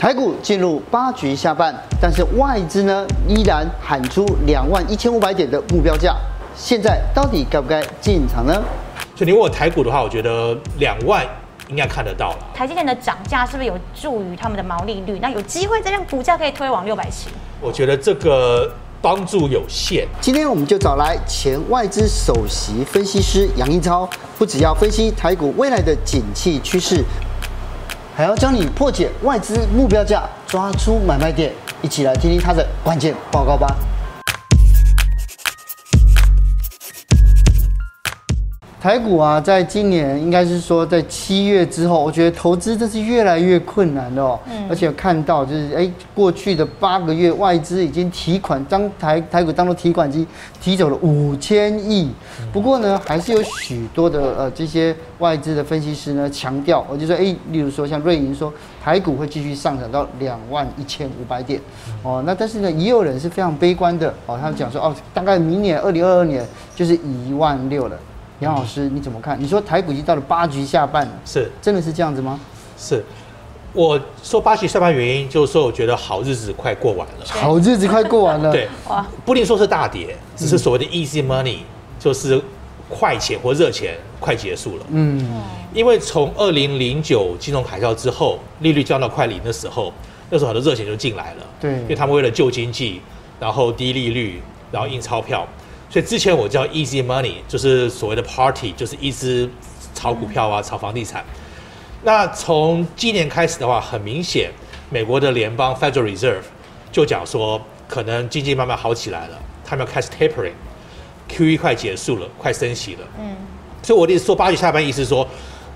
台股进入八局下半，但是外资呢依然喊出两万一千五百点的目标价，现在到底该不该进场呢？所以你问我台股的话，我觉得两万应该看得到了。台积电的涨价是不是有助于他们的毛利率？那有机会再让股价可以推往六百七？我觉得这个帮助有限。今天我们就找来前外资首席分析师杨英超，不只要分析台股未来的景气趋势。还要教你破解外资目标价，抓出买卖点，一起来听听他的关键报告吧。台股啊，在今年应该是说，在七月之后，我觉得投资这是越来越困难的哦。嗯。而且看到就是，哎，过去的八个月，外资已经提款当台台股当做提款机，提走了五千亿。不过呢，还是有许多的呃这些外资的分析师呢强调，我就说，哎，例如说像瑞银说，台股会继续上涨到两万一千五百点。哦，那但是呢，也有人是非常悲观的哦，他们讲说，哦，大概明年二零二二年就是一万六了。杨老师，你怎么看？你说台股已经到了八局下半了，是真的是这样子吗？是，我说八局下半原因就是说，我觉得好日子快过完了。好日子快过完了。对，不一定说是大跌，只是所谓的 easy money，就是快钱或热钱快结束了。嗯，因为从二零零九金融海啸之后，利率降到快零的时候，那时候很多热钱就进来了。对，因为他们为了救经济，然后低利率，然后印钞票。所以之前我叫 easy money，就是所谓的 party，就是一直炒股票啊，炒房地产。那从今年开始的话，很明显，美国的联邦 Federal Reserve 就讲说，可能经济慢慢好起来了，他们要开始 tapering，QE 快结束了，快升息了。嗯。所以我的意思说，八月下班意思说，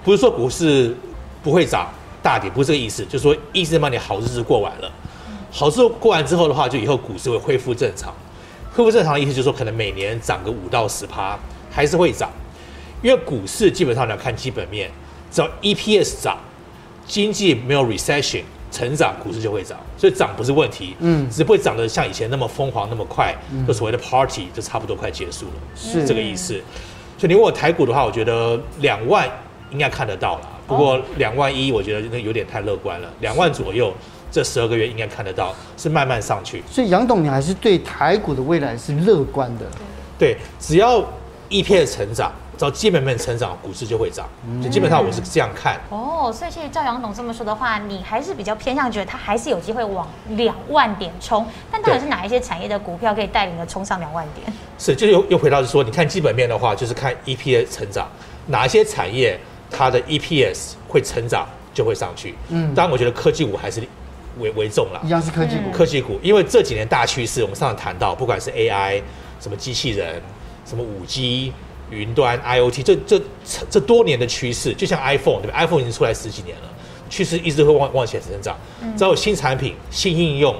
不是说股市不会涨大跌，不是这个意思，就是说 easy money 好日子过完了，好日子过完之后的话，就以后股市会恢复正常。恢复正常的意思就是说，可能每年涨个五到十趴，还是会涨，因为股市基本上你要看基本面，只要 EPS 涨，经济没有 recession 成长，股市就会涨，所以涨不是问题，嗯，只不会涨得像以前那么疯狂那么快，就所谓的 party 就差不多快结束了，是。这个意思。所以你问我台股的话，我觉得两万应该看得到了，不过两万一我觉得那有点太乐观了，两万左右。这十二个月应该看得到，是慢慢上去。所以杨董，你还是对台股的未来是乐观的。对，只要 EPS 成长，只要基本面成长，股市就会涨。就基本上我是这样看。哦，所以其实照杨董这么说的话，你还是比较偏向觉得它还是有机会往两万点冲。但到底是哪一些产业的股票可以带领着冲上两万点？是，就又又回到是说，你看基本面的话，就是看 EPS 成长，哪一些产业它的 EPS 会成长就会上去。嗯，当然我觉得科技股还是。为为重了，一样是科技股。科技股，因为这几年大趋势，我们上次谈到，不管是 AI，什么机器人，什么五 G、云端、IoT，这这这多年的趋势，就像 iPhone 对吧？iPhone 已经出来十几年了，趋势一直会往往前成长。只要有新产品、新应用。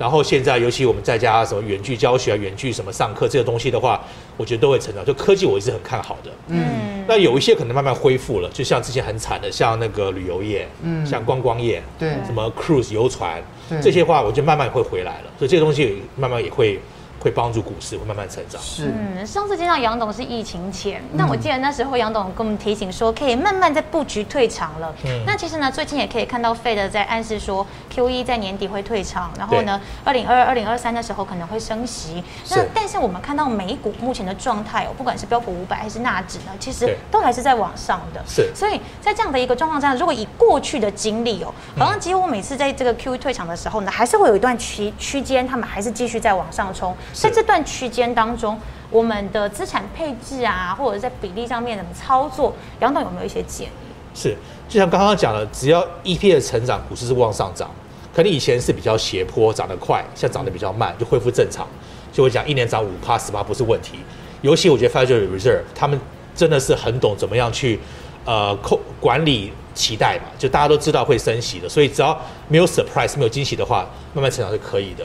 然后现在，尤其我们在家什么远距教学啊、远距什么上课这个东西的话，我觉得都会成长。就科技，我一直很看好的。嗯。那有一些可能慢慢恢复了，就像之前很惨的，像那个旅游业，嗯，像观光业，对，什么 cruise 游船，对，这些话，我觉得慢慢会回来了。所以这个东西慢慢也会。会帮助股市会慢慢成长。是，嗯，上次见到杨董是疫情前，那我记得那时候杨董跟我们提醒说，可以慢慢在布局退场了。嗯，那其实呢，最近也可以看到 Fed 在暗示说，QE 在年底会退场，然后呢，二零二二、二零二三的时候可能会升息。那但是我们看到美股目前的状态哦，不管是标普五百还是纳指呢，其实都还是在往上的。是，所以在这样的一个状况下，如果以过去的经历哦，好像几乎每次在这个 QE 退场的时候呢，还是会有一段区区间，他们还是继续在往上冲。在这段区间当中，我们的资产配置啊，或者在比例上面怎么操作，杨董有没有一些建议？是，就像刚刚讲的，只要 EP 的成长，股市是往上涨。可能以前是比较斜坡，涨得快，现在涨得比较慢，就恢复正常。就会讲一年涨五趴十趴不是问题。尤其我觉得 Federal Reserve 他们真的是很懂怎么样去呃控管理期待嘛，就大家都知道会升息的，所以只要没有 surprise 没有惊喜的话，慢慢成长是可以的。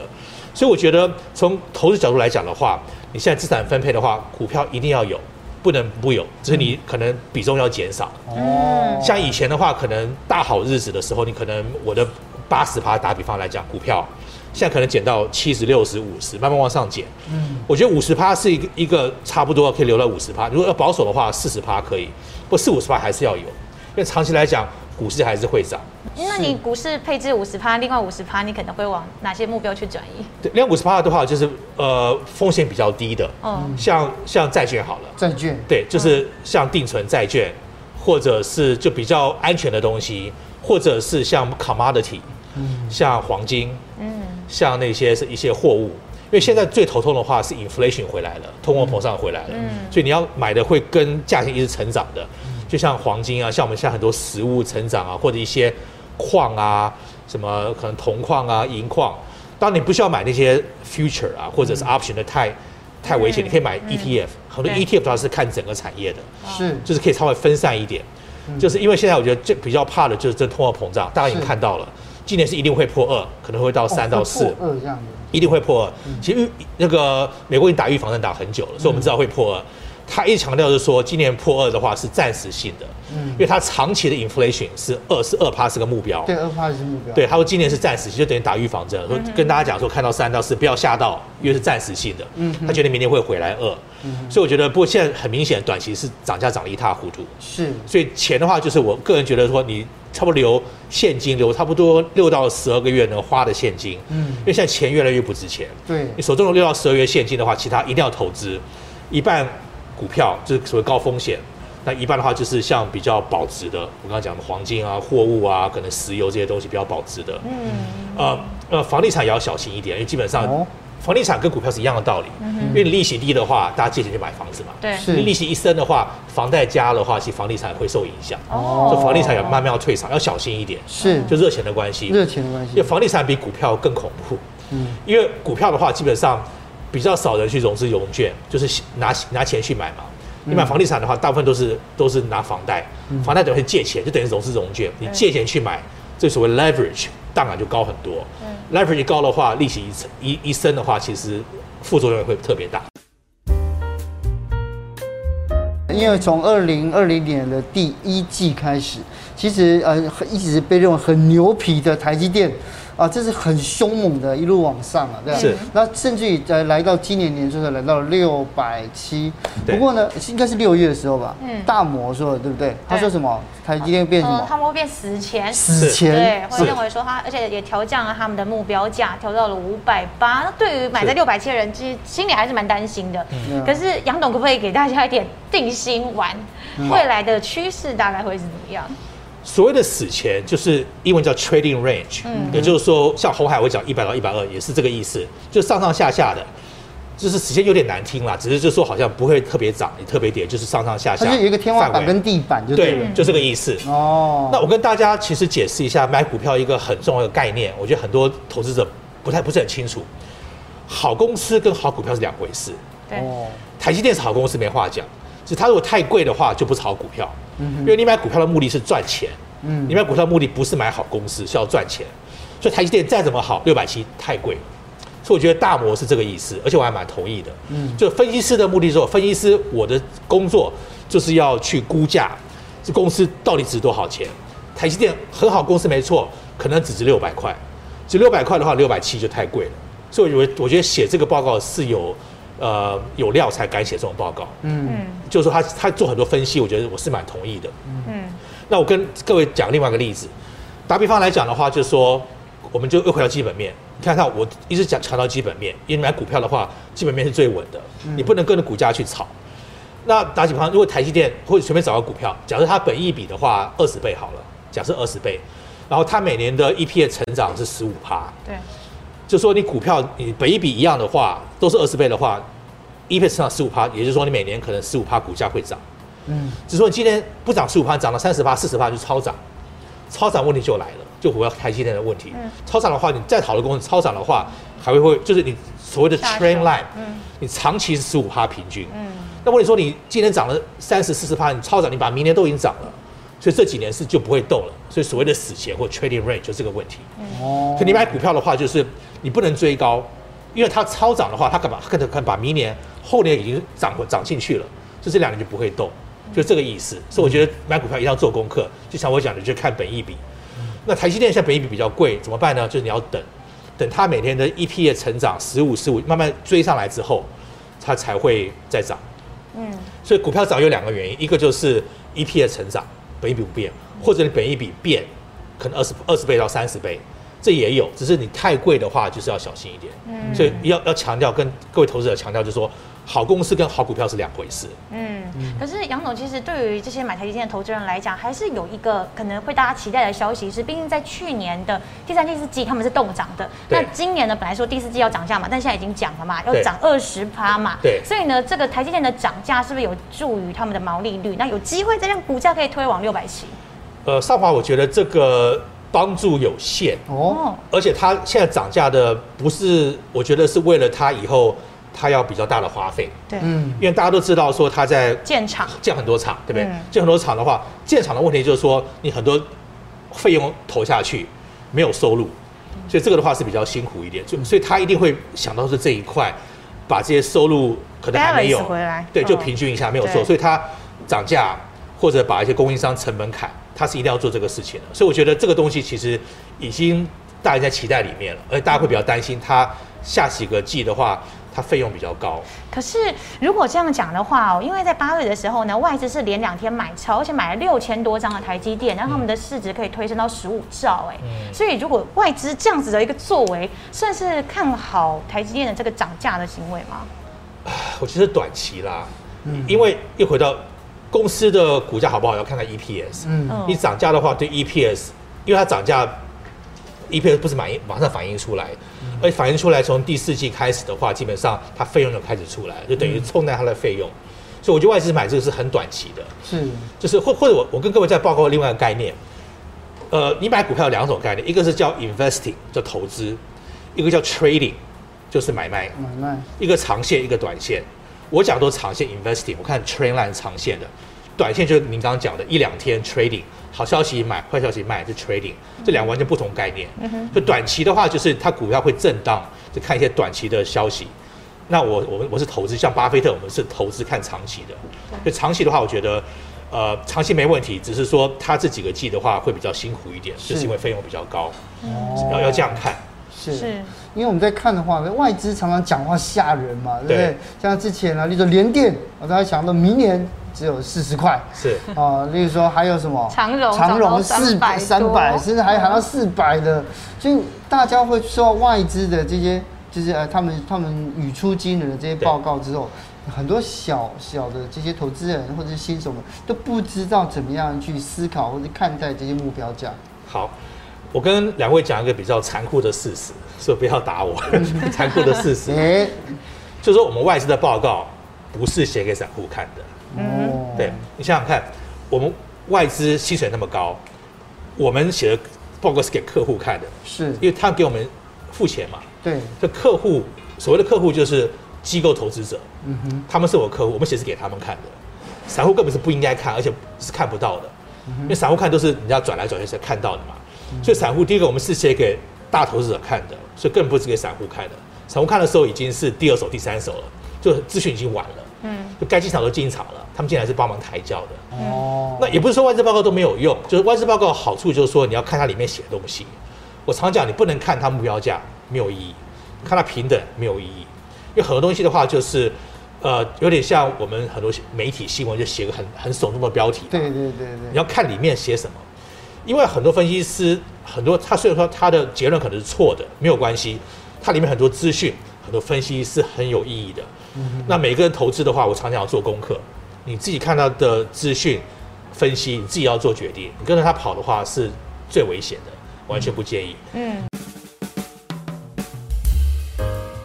所以我觉得，从投资角度来讲的话，你现在资产分配的话，股票一定要有，不能不有，只是你可能比重要减少。哦。像以前的话，可能大好日子的时候，你可能我的八十趴打比方来讲，股票现在可能减到七十、六十、五十，慢慢往上减。嗯。我觉得五十趴是一个一个差不多可以留到五十趴，如果要保守的话，四十趴可以，不四五十趴还是要有，因为长期来讲，股市还是会涨。那你股市配置五十趴，另外五十趴你可能会往哪些目标去转移？对，另外五十趴的话，就是呃风险比较低的，嗯，像像债券好了，债券，对，就是像定存债券，或者是就比较安全的东西，或者是像 commodity，嗯，像黄金，嗯，像那些是一些货物，因为现在最头痛的话是 inflation 回来了，通货膨胀回来了，嗯，所以你要买的会跟价钱一直成长的，就像黄金啊，像我们现在很多实物成长啊，或者一些。矿啊，什么可能铜矿啊、银矿，当然你不需要买那些 future 啊，或者是 option 的太太危险，你可以买 ETF，很多 ETF 它是看整个产业的，是，就是可以稍微分散一点，就是因为现在我觉得最比较怕的就是这通货膨胀，大家已经看到了，今年是一定会破二，可能会到三到四，二这样的，一定会破二。其实那个美国已经打预防针打很久了，所以我们知道会破二。他一直强调是说，今年破二的话是暂时性的，嗯，因为他长期的 inflation 是二，是二趴是个目标，对，二趴是目标，对，他说今年是暂时性，就等于打预防针，说、嗯、跟大家讲说，看到三到四不要吓到，因为是暂时性的，嗯，他觉得明年会回来二，嗯，所以我觉得，不过现在很明显，短期是涨价涨得一塌糊涂，是，所以钱的话，就是我个人觉得说，你差不多留现金，留差不多六到十二个月能花的现金，嗯，因为现在钱越来越不值钱，对，你手中有六到十二月现金的话，其他一定要投资，一半。股票就是所谓高风险，那一半的话就是像比较保值的，我刚刚讲的黄金啊、货物啊、可能石油这些东西比较保值的。嗯。呃呃，房地产也要小心一点，因为基本上房地产跟股票是一样的道理。嗯。因为你利息低的话，大家借钱去买房子嘛。对。你利息一升的话，房贷加的话，其实房地产会受影响。哦。所以房地产也慢慢要退场，要小心一点。是。就热钱的关系。热钱的关系。因为房地产比股票更恐怖。嗯。因为股票的话，基本上。比较少人去融资融券，就是拿拿钱去买嘛。你买房地产的话，大部分都是都是拿房贷，房贷等于借钱，就等于融资融券。你借钱去买，这所谓 leverage 当然就高很多。leverage 高的话，利息一一一升的话，其实副作用也会特别大。因为从二零二零年的第一季开始，其实呃一直被认为很牛皮的台积电。啊，这是很凶猛的，一路往上啊，对吧？是。那甚至于在来到今年年初的来到六百七，不过呢，应该是六月的时候吧。嗯。大摩说的，对不对？他说什么？台积电变什么？他们会变死钱。死钱。对，会认为说他，而且也调降了他们的目标价，调到了五百八。那对于买在六百七的人，其实心里还是蛮担心的。嗯。可是杨董可不可以给大家一点定心丸？未来的趋势大概会是怎么样？所谓的死前就是英文叫 trading range，嗯，也就是说，像红海我讲一百到一百二也是这个意思，就上上下下的，就是死钱有点难听啦，只是就说好像不会特别涨也特别跌，就是上上下下。它就有一个天花板跟地板就对了，对，就这个意思。哦，那我跟大家其实解释一下买股票一个很重要的概念，我觉得很多投资者不太不是很清楚，好公司跟好股票是两回事。对，台积电是好公司没话讲，就它如果太贵的话就不是好股票。因为你买股票的目的是赚钱，嗯，你买股票的目的不是买好公司，是要赚钱，所以台积电再怎么好，六百七太贵，所以我觉得大摩是这个意思，而且我还蛮同意的，嗯，就分析师的目的是说，分析师我的工作就是要去估价，这公司到底值多少钱，台积电很好公司没错，可能只值六百块，值六百块的话，六百七就太贵了，所以我我觉得写这个报告是有。呃，有料才敢写这种报告。嗯嗯，就是说他他做很多分析，我觉得我是蛮同意的。嗯，那我跟各位讲另外一个例子，打比方来讲的话，就是说，我们就又回到基本面。你看看，我一直讲强调基本面，因为买股票的话，基本面是最稳的，你不能跟着股价去炒。那打比方，如果台积电或者随便找个股票，假设它本益比的话二十倍好了，假设二十倍，然后它每年的 EPS 成长是十五趴。对。就说你股票你本一比一样的话，都是二十倍的话，EPS 上十五趴，也就是说你每年可能十五趴股价会涨。嗯，只是说你今天不涨十五趴，涨到三十趴、四十趴就超涨，超涨问题就来了，就回到台积电的问题。嗯，超涨的话，你再好的公司超涨的话，还会会就是你所谓的 trend line，嗯，你长期是十五趴平均。嗯，那问题说你今天涨了三十、四十趴，你超涨，你把明年都已经涨了。所以这几年是就不会动了，所以所谓的死钱或 trading range 就是这个问题。哦，所以你买股票的话，就是你不能追高，因为它超涨的话，它可把可能可能把明年、后年已经涨涨进去了，就这两年就不会动，就这个意思。所以我觉得买股票一定要做功课，就像我讲的，就看本益比。那台积电现在本益比比较贵，怎么办呢？就是你要等，等它每天的 EP 的成长十五十五慢慢追上来之后，它才会再涨。嗯，所以股票涨有两个原因，一个就是 EP 的成长。本益比不变，或者你本益比变，可能二十二十倍到三十倍，这也有，只是你太贵的话，就是要小心一点。嗯，所以要要强调，跟各位投资者强调，就是说。好公司跟好股票是两回事。嗯，可是杨总其实对于这些买台积电的投资人来讲，还是有一个可能会大家期待的消息是，毕竟在去年的第三、第四季他们是动涨的。那今年呢，本来说第四季要涨价嘛，但现在已经讲了嘛，要涨二十趴嘛。对。所以呢，这个台积电的涨价是不是有助于他们的毛利率？那有机会再让股价可以推往六百七？呃，上华，我觉得这个帮助有限。哦，而且它现在涨价的不是，我觉得是为了它以后。它要比较大的花费，对，嗯，因为大家都知道说它在建厂，建很多厂，对不对？建很多厂的话，建厂的问题就是说你很多费用投下去没有收入，所以这个的话是比较辛苦一点，就所以他一定会想到是这一块，把这些收入可能还没有回来，对，就平均一下没有错，所以它涨价或者把一些供应商成本砍，它是一定要做这个事情的。所以我觉得这个东西其实已经大家在期待里面了，而且大家会比较担心它下几个季的话。它费用比较高，可是如果这样讲的话哦，因为在八月的时候呢，外资是连两天买超，而且买了六千多张的台积电，让他们的市值可以推升到十五兆哎，嗯、所以如果外资这样子的一个作为，算是看好台积电的这个涨价的行为吗？我觉得短期啦，嗯，因为又回到公司的股价好不好，要看看 EPS，嗯，你涨价的话，对 EPS，因为它涨价。EPS 不是反应马上反映出来，而反映出来从第四季开始的话，基本上它费用就开始出来，就等于冲淡它的费用。所以我觉得外资买这个是很短期的，是，就是或或者我我跟各位再报告另外一个概念，呃，你买股票有两种概念，一个是叫 investing 叫投资，一个叫 trading 就是买卖，买卖，一个长线一个短线。我讲都长线 investing，我看 trend line 长线的，短线就是您刚刚讲的一两天 trading。好消息买，坏消息卖，是 trading，这两个完全不同概念。嗯。就短期的话，就是它股票会震荡，就看一些短期的消息。那我我们我是投资，像巴菲特，我们是投资看长期的。就长期的话，我觉得，呃，长期没问题，只是说它这几个季的话会比较辛苦一点，是就是因为费用比较高。哦。要要这样看。是。是。因为我们在看的话，外资常常讲话吓人嘛，对不对？对像之前呢，例如联电，我大家想到明年。只有四十块，是啊，例如说还有什么长荣，长荣四百三百，甚至还还到四百的，所以大家会受外资的这些，就是呃，他们他们语出惊人的这些报告之后，很多小小的这些投资人或者是新手们都不知道怎么样去思考或者看待这些目标价。好，我跟两位讲一个比较残酷的事实，所以不要打我。残酷的事实，哎，就是说我们外资的报告不是写给散户看的。哦，对，你想想看，我们外资薪水那么高，我们写的报告是给客户看的，是因为他给我们付钱嘛。对，这客户所谓的客户就是机构投资者，嗯哼，他们是我客户，我们写是给他们看的，散户根本是不应该看，而且是看不到的，嗯、因为散户看都是人家转来转去才看到的嘛。所以散户第一个我们是写给大投资者看的，所以更不是给散户看的。散户看的时候已经是第二手、第三手了，就资讯已经晚了。嗯，就该进场都进场了，他们进来是帮忙抬轿的。哦，那也不是说外资报告都没有用，就是外资报告好处就是说你要看它里面写的东西。我常讲，你不能看它目标价，没有意义；看它平等，没有意义。因为很多东西的话，就是呃，有点像我们很多媒体新闻就写个很很耸动的标题。对对对对。你要看里面写什么，因为很多分析师很多，他虽然说他的结论可能是错的，没有关系，它里面很多资讯，很多分析是很有意义的。那每个人投资的话，我常常要做功课。你自己看到的资讯分析，你自己要做决定。你跟着他跑的话，是最危险的，完全不建议。嗯。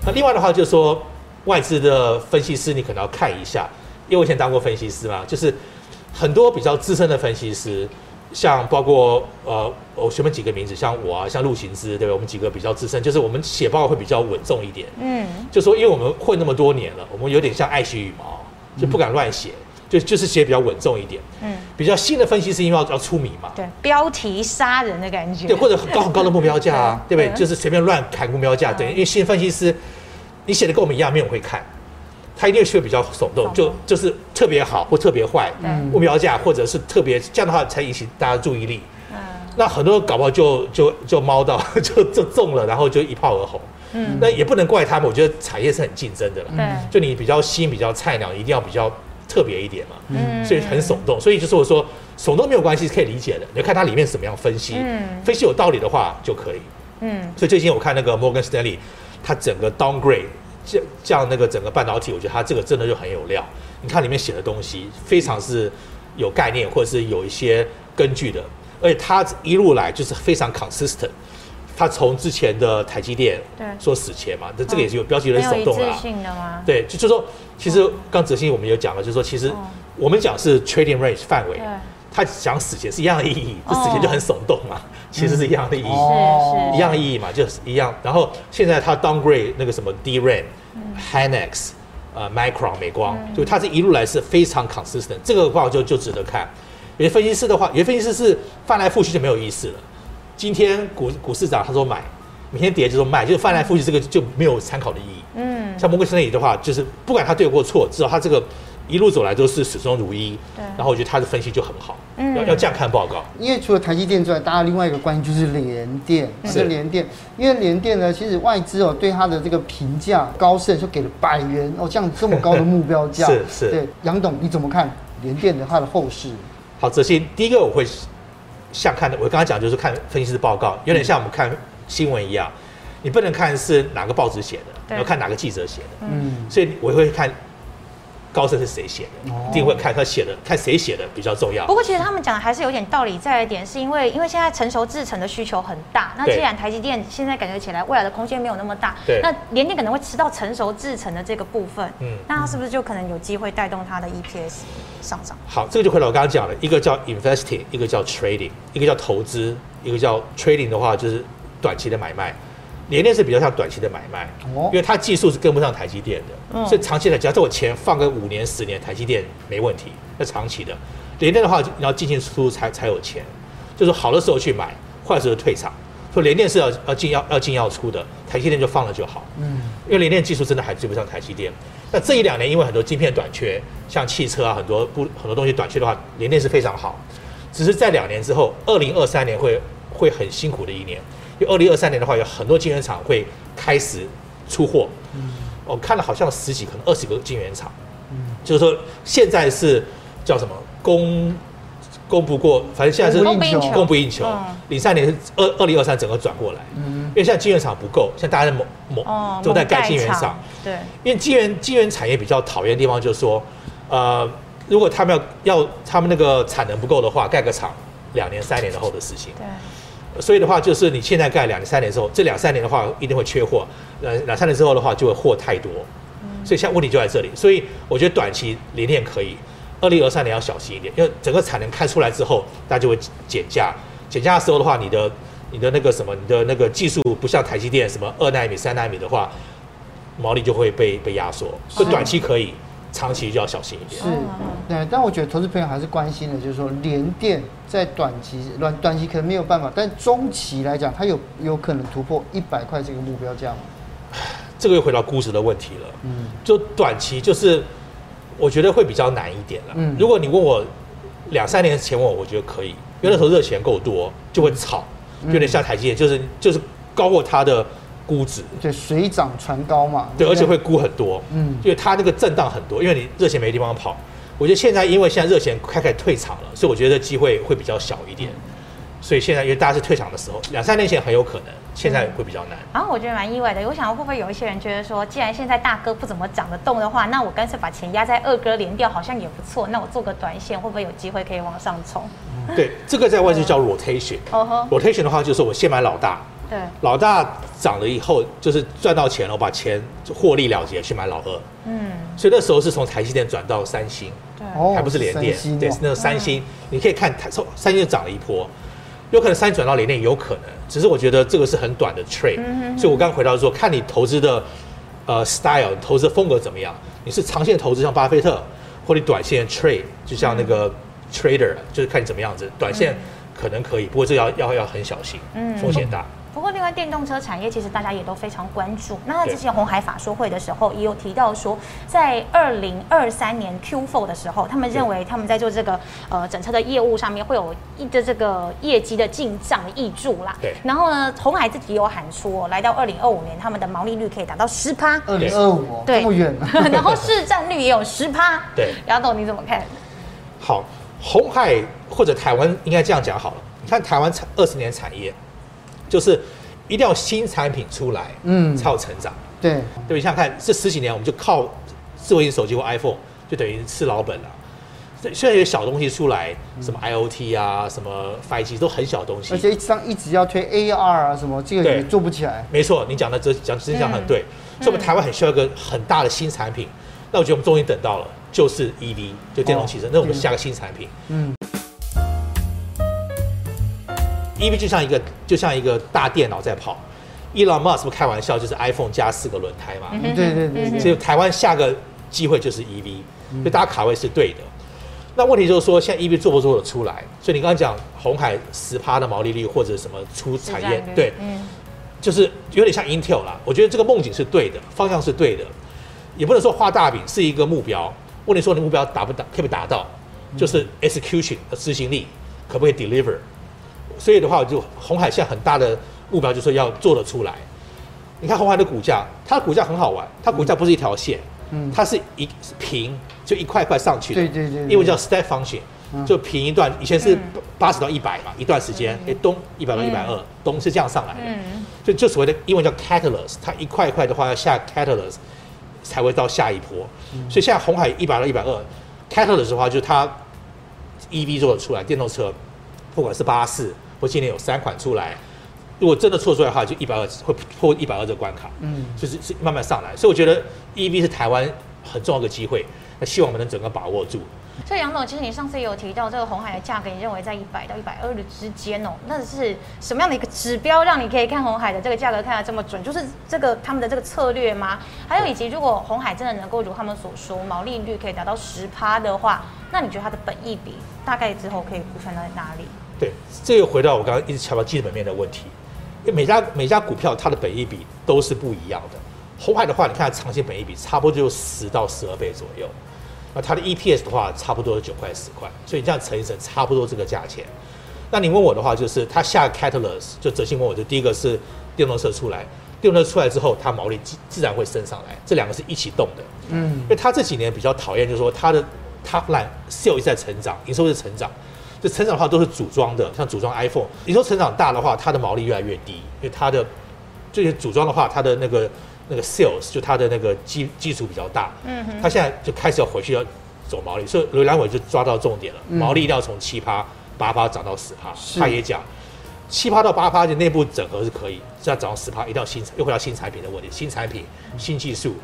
那另外的话，就是说外资的分析师，你可能要看一下，因为我以前当过分析师嘛，就是很多比较资深的分析师。像包括呃，我随便几个名字，像我啊，像陆行之，对吧？我们几个比较资深，就是我们写报告会比较稳重一点。嗯，就说因为我们混那么多年了，我们有点像爱惜羽毛，就不敢乱写，就就是写比较稳重一点。嗯，比较新的分析师因为要要出名嘛，对，标题杀人的感觉。对，或者很高很高的目标价啊，对不对？就是随便乱砍目标价，对，因为新分析师，你写的跟我们一样，没有人会看。他一定会比较耸动，就就是特别好或特别坏，目标价或者是特别这样的话才引起大家注意力。嗯，那很多搞不好就就就猫到 就就中了，然后就一炮而红。嗯，那也不能怪他们，我觉得产业是很竞争的了。对，就你比较新、比较菜鸟，一定要比较特别一点嘛。嗯，所以很耸动。所以就是我说，耸动没有关系，是可以理解的。你要看它里面怎么样分析，嗯，分析有道理的话就可以，嗯。所以最近我看那个摩根斯丹利它整个 downgrade 降降那个整个半导体，我觉得它这个真的就很有料。你看里面写的东西非常是有概念，或者是有一些根据的，而且它一路来就是非常 consistent。它从之前的台积电说死前嘛，这这个也是有标记人手动了。对，就就说其实刚哲欣我们有讲了，就是说其实我们讲是 trading range 范围，他想死前是一样的意义，这死前就很耸动嘛，其实是一样的意义，是是一样的意义嘛，就是一样。然后现在他 downgrade 那个什么 DRAM、Hynix、呃 Micron 美光，就它这一路来是非常 consistent，这个的话就就值得看。有些分析师的话，有些分析师是翻来覆去就没有意思了。今天股股市涨，他说买；明天跌就说卖，就是翻来覆去，这个就没有参考的意义。嗯，像摩根士丹利的话，就是不管他对过错，至少他这个一路走来都是始终如一。对，然后我觉得他的分析就很好。嗯，要要这样看报告。因为除了台积电之外，大家另外一个关系就是联电，是联电。因为联电呢，其实外资哦对它的这个评价高盛就给了百元哦，这样这么高的目标价。是是。对，杨董你怎么看联电的它的后市？好，哲欣，第一个我会。像看的，我刚刚讲就是看分析师报告，有点像我们看新闻一样，你不能看是哪个报纸写的，对要看哪个记者写的，嗯，所以我会看高盛是谁写的，哦、一定会看他写的，看谁写的比较重要。不过其实他们讲的还是有点道理在一点，是因为因为现在成熟制程的需求很大，那既然台积电现在感觉起来未来的空间没有那么大，对，那联电可能会吃到成熟制程的这个部分，嗯，那它是不是就可能有机会带动它的 EPS？上涨好，这个就回到我刚刚讲了，一个叫 investing，一个叫 trading，一个叫投资，一个叫 trading 的话就是短期的买卖。联电是比较像短期的买卖，因为它技术是跟不上台积电的，所以长期的，只要在我钱放个五年、十年，台积电没问题。那长期的，联电的话你要进进出出才才有钱，就是好的时候去买，坏的时候退场。说联电是要要进要要进要出的，台积电就放了就好。嗯，因为联电技术真的还追不上台积电。那这一两年，因为很多晶片短缺，像汽车啊，很多不很多东西短缺的话，联电是非常好。只是在两年之后，二零二三年会会很辛苦的一年，因为二零二三年的话，有很多晶圆厂会开始出货。嗯，我看了好像十几，可能二十个晶圆厂。嗯，就是说现在是叫什么供供不过，反正现在是供不应求。供不应求。零三年是二二零二三整个转过来。嗯。因为现在晶圆厂不够，现在大家在某某都在盖晶圆厂。对，因为晶圆晶圆产业比较讨厌的地方就是说，呃，如果他们要要他们那个产能不够的话，盖个厂两年三年的后的事情。对，所以的话就是你现在盖两年三年之后，这两三年的话一定会缺货，呃，两三年之后的话就会货太多。嗯，所以现在问题就在这里。所以我觉得短期联电可以，二零二三年要小心一点，因为整个产能开出来之后，大家就会减价。减价的时候的话，你的。你的那个什么，你的那个技术不像台积电什么二纳米、三纳米的话，毛利就会被被压缩。所以短期可以，长期就要小心一点。是，对。但我觉得投资朋友还是关心的，就是说联电在短期短短期可能没有办法，但中期来讲，它有有可能突破一百块这个目标价吗？这个又回到估值的问题了。嗯，就短期就是我觉得会比较难一点了。嗯，如果你问我两三年前问我，我觉得可以，因为那时候热钱够多，就会炒。有点像台积电，就是就是高过它的估值，对，水涨船高嘛，对，而且会估很多，嗯，因为它那个震荡很多，因为你热钱没地方跑。我觉得现在因为现在热钱开始退场了，所以我觉得机会会比较小一点。所以现在因为大家是退场的时候，两三年前很有可能，现在会比较难。然后、啊、我觉得蛮意外的，我想会不会有一些人觉得说，既然现在大哥不怎么涨得动的话，那我干脆把钱压在二哥连掉好像也不错，那我做个短线会不会有机会可以往上冲？对，这个在外就叫 rotation。，rotation 的话就是我先买老大，对，老大涨了以后就是赚到钱了，我把钱获利了结去买老二。嗯，所以那时候是从台积电转到三星，对，还不是联电，对，是那个三星，你可以看台三星就涨了一波。有可能三转到联电，有可能，只是我觉得这个是很短的 trade，、嗯、哼所以我刚刚回到说，看你投资的呃 style，投资的风格怎么样？你是长线投资像巴菲特，或者短线 trade，就像那个 trader，、嗯、就是看你怎么样子。短线可能可以，不过这要要要很小心，嗯、风险大。不过，另外电动车产业其实大家也都非常关注。那在之前红海法说会的时候，也有提到说，在二零二三年 Q4 的时候，他们认为他们在做这个呃整车的业务上面会有一的这个业绩的进账的挹注啦。对。然后呢，红海自己有喊出，来到二零二五年，他们的毛利率可以达到十趴。二零二五哦，对，这么远。然后市占率也有十趴。对。杨董你怎么看？好。红海或者台湾应该这样讲好了。你看台湾产二十年产业，就是一定要新产品出来，嗯，才有成长。对，对不对？像看这十几年，我们就靠智慧型手机或 iPhone，就等于吃老本了。现在有小东西出来，什么 IoT 啊，什么 5G 都很小东西。而且一上一直要推 AR 啊，什么这个也做不起来。没错，你讲的这讲真讲很对。嗯、所以我们台湾很需要一个很大的新产品。嗯、那我觉得我们终于等到了，就是 EV，就电动汽车。哦、那我们下个新产品。嗯。EV 就像一个就像一个大电脑在跑。Elon Musk 不开玩笑，就是 iPhone 加四个轮胎嘛。嗯、对对对。所以台湾下个机会就是 EV，所以大家卡位是对的。那问题就是说，现在 EV 做不做得出来？所以你刚刚讲红海十趴的毛利率或者什么出产业，对，嗯，就是有点像 Intel 啦。我觉得这个梦境是对的，方向是对的，也不能说画大饼是一个目标。问题说你目标达不达，可不可以达到？就是 execution 的执行力可不可以 deliver？所以的话，就红海现在很大的目标就是要做得出来。你看红海的股价，它的股价很好玩，它股价不是一条线。嗯，它是一平就一块块上去的，对对对，英文叫 step function，就平一段，以前是八十到一百嘛，一段时间，哎，东一百到一百二，东是这样上来的，就就所谓的英文叫 catalyst，它一块一块的话要下 catalyst 才会到下一波，所以现在红海一百到一百二，catalyst 的话就是它 EV 做得出来，电动车，不管是八四或今年有三款出来。如果真的错出来的话，就一百二会破一百二这个关卡，嗯，就是是慢慢上来，所以我觉得 EV 是台湾很重要的机会，那希望我们能整个把握住。所以杨总，其实你上次也有提到这个红海的价格，你认为在一百到一百二的之间哦，那是什么样的一个指标，让你可以看红海的这个价格看得这么准？就是这个他们的这个策略吗？还有以及如果红海真的能够如他们所说，毛利率可以达到十趴的话，那你觉得它的本益比大概之后可以估算在哪里？对，这又回到我刚刚一直强调基本面的问题。因为每家每家股票它的本益比都是不一样的。红海的话，你看它长期本益比差不多就十到十二倍左右。那它的 EPS 的话，差不多九块十块，所以你这样乘一乘，差不多这个价钱。那你问我的话，就是它下 Catalyst 就哲信问我，就第一个是电动车出来，电动车出来之后，它毛利自自然会升上来，这两个是一起动的。嗯，因为它这几年比较讨厌，就是说它的 Top Line 直在成长，营收是成长。这成长的话都是组装的，像组装 iPhone。你说成长大的话，它的毛利越来越低，因为它的这些组装的话，它的那个那个 sales 就它的那个基基础比较大。嗯哼。它现在就开始要回去要走毛利，所以刘兰伟就抓到重点了，毛利一定要从七趴八趴涨到十趴。他也讲，七趴到八趴的内部整合是可以，这样涨到十趴，一定要新又回到新产品的问题，新产品新技术，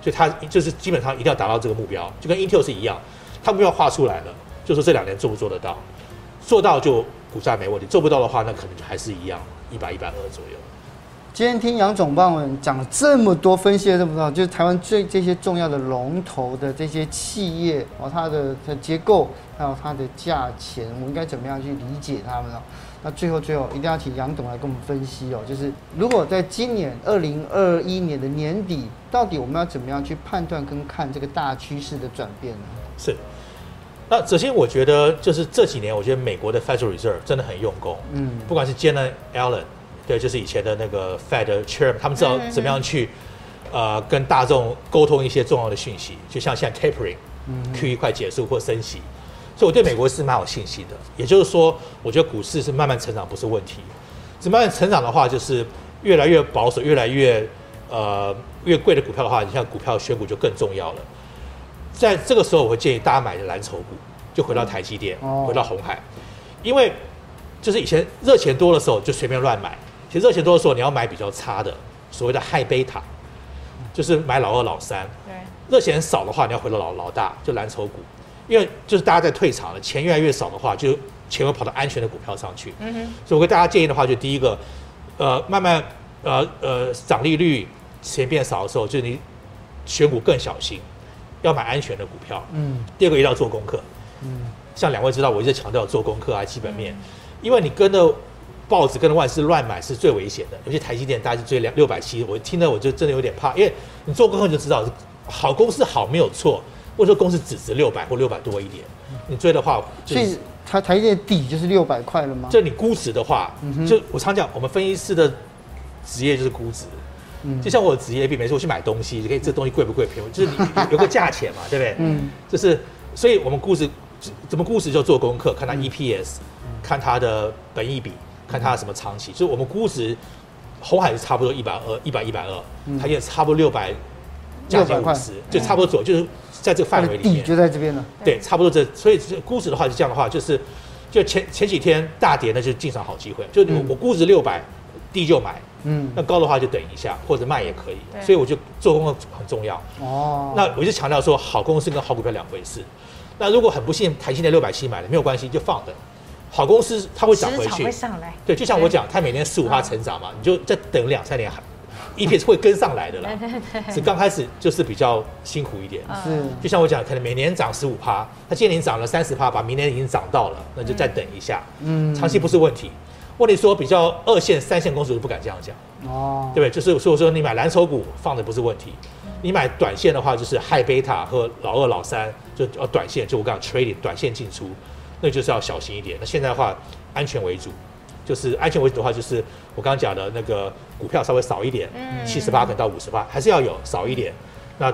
所以它就是基本上一定要达到这个目标，就跟 Intel 是一样，它目标画出来了，就说这两年做不做得到。做到就股价没问题，做不到的话，那可能就还是一样，一百一百二左右。今天听杨总帮我们讲了这么多，分析了这么多，就是台湾最这些重要的龙头的这些企业哦，它的它的结构还有它的价钱，我们应该怎么样去理解它们呢？那最后最后一定要请杨董来跟我们分析哦，就是如果在今年二零二一年的年底，到底我们要怎么样去判断跟看这个大趋势的转变呢？是。那首先，我觉得就是这几年，我觉得美国的 Federal Reserve 真的很用功。嗯，不管是 Janet Yellen，对，就是以前的那个 Fed Chairman，他们知道怎么样去，呃，跟大众沟通一些重要的讯息。就像现在 Tapering、嗯、QE 快结束或升息，所以我对美国是蛮有信心的。也就是说，我觉得股市是慢慢成长不是问题。只慢慢成长的话，就是越来越保守，越来越呃越贵的股票的话，你像股票选股就更重要了。在这个时候，我会建议大家买的蓝筹股，就回到台积电，回到红海，因为就是以前热钱多的时候就随便乱买，其实热钱多的时候你要买比较差的，所谓的 high beta，就是买老二老三。对。热钱少的话，你要回到老老大，就蓝筹股，因为就是大家在退场了，钱越来越少的话，就钱会跑到安全的股票上去。嗯哼。所以我给大家建议的话，就第一个，呃，慢慢呃呃涨利率钱变少的时候，就你选股更小心。要买安全的股票。嗯。第二个一定要做功课。嗯。像两位知道，我一直强调做功课啊，基本面。嗯、因为你跟着报纸、跟着外事乱买是最危险的。尤其台积电，大家是追两六百七，我听了我就真的有点怕。因为你做功课就知道，好公司好没有错，或者说公司只值六百或六百多一点，你追的话，所以台台积电底就是六百块了吗？就你估值的话，嗯、就我常讲，我们分析师的职业就是估值。就像我职业病，每次我去买东西，就可以这东西贵不贵？便宜，就是你有个价钱嘛，对不对？嗯，就是，所以我们估值怎么估值就做功课，看它 EPS，、嗯、看它的本益比，看它什么长期。就是我们估值，红海是差不多一百二，一百一百二，它也差不多六百，将近五十，就差不多左右，就是在这个范围里面。底就在这边了。对，差不多这，所以估值的话就这样的话，就是就前前几天大跌，那就是进场好机会。就我估值六百，低就买。嗯，那高的话就等一下，或者卖也可以。所以我就做功课很重要。哦，那我就强调说，好公司跟好股票两回事。那如果很不幸，台积电六百七买了，没有关系，就放着。好公司它会涨回去，会上来。对，就像我讲，它每年十五趴成长嘛，你就再等两三年一片会跟上来的啦。对 对对。是刚开始就是比较辛苦一点。是。就像我讲，可能每年涨十五趴，它今年涨了三十趴，把明年已经涨到了，那就再等一下。嗯。长期不是问题。问题说比较二线、三线公司就不敢这样讲哦，对不对？就是所以说你买蓝筹股放的不是问题，你买短线的话就是 high beta 和老二、老三就呃短线，就我刚刚 trading 短线进出，那就是要小心一点。那现在的话，安全为主，就是安全为主的话，就是我刚刚讲的那个股票稍微少一点，七十八可能到五十八，还是要有少一点。那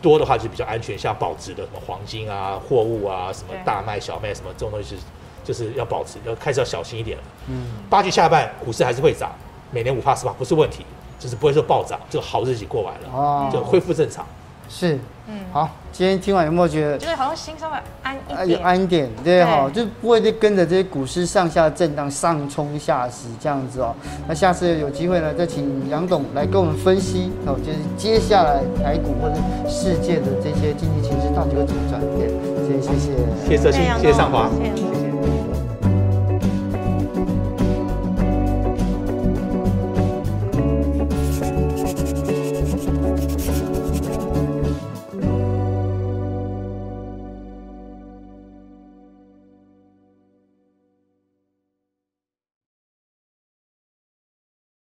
多的话就比较安全，像保值的什么黄金啊、货物啊、什么大麦、小麦什么这种东西是。就是要保持，要开始要小心一点了。嗯，八季下半股市还是会涨，每年五趴十八不是问题，就是不会说暴涨，这个好日子过完了，哦，就恢复正常。是，嗯，好，今天听完有没有觉得？就是好像心稍微安一点，有安一点，对哈，就不会再跟着这些股市上下震荡，上冲下洗这样子哦。那下次有机会呢，再请杨董来跟我们分析哦，就是接下来台股或者世界的这些经济形势到底会怎么转变。谢谢，谢谢，谢谢，谢谢上华。谢谢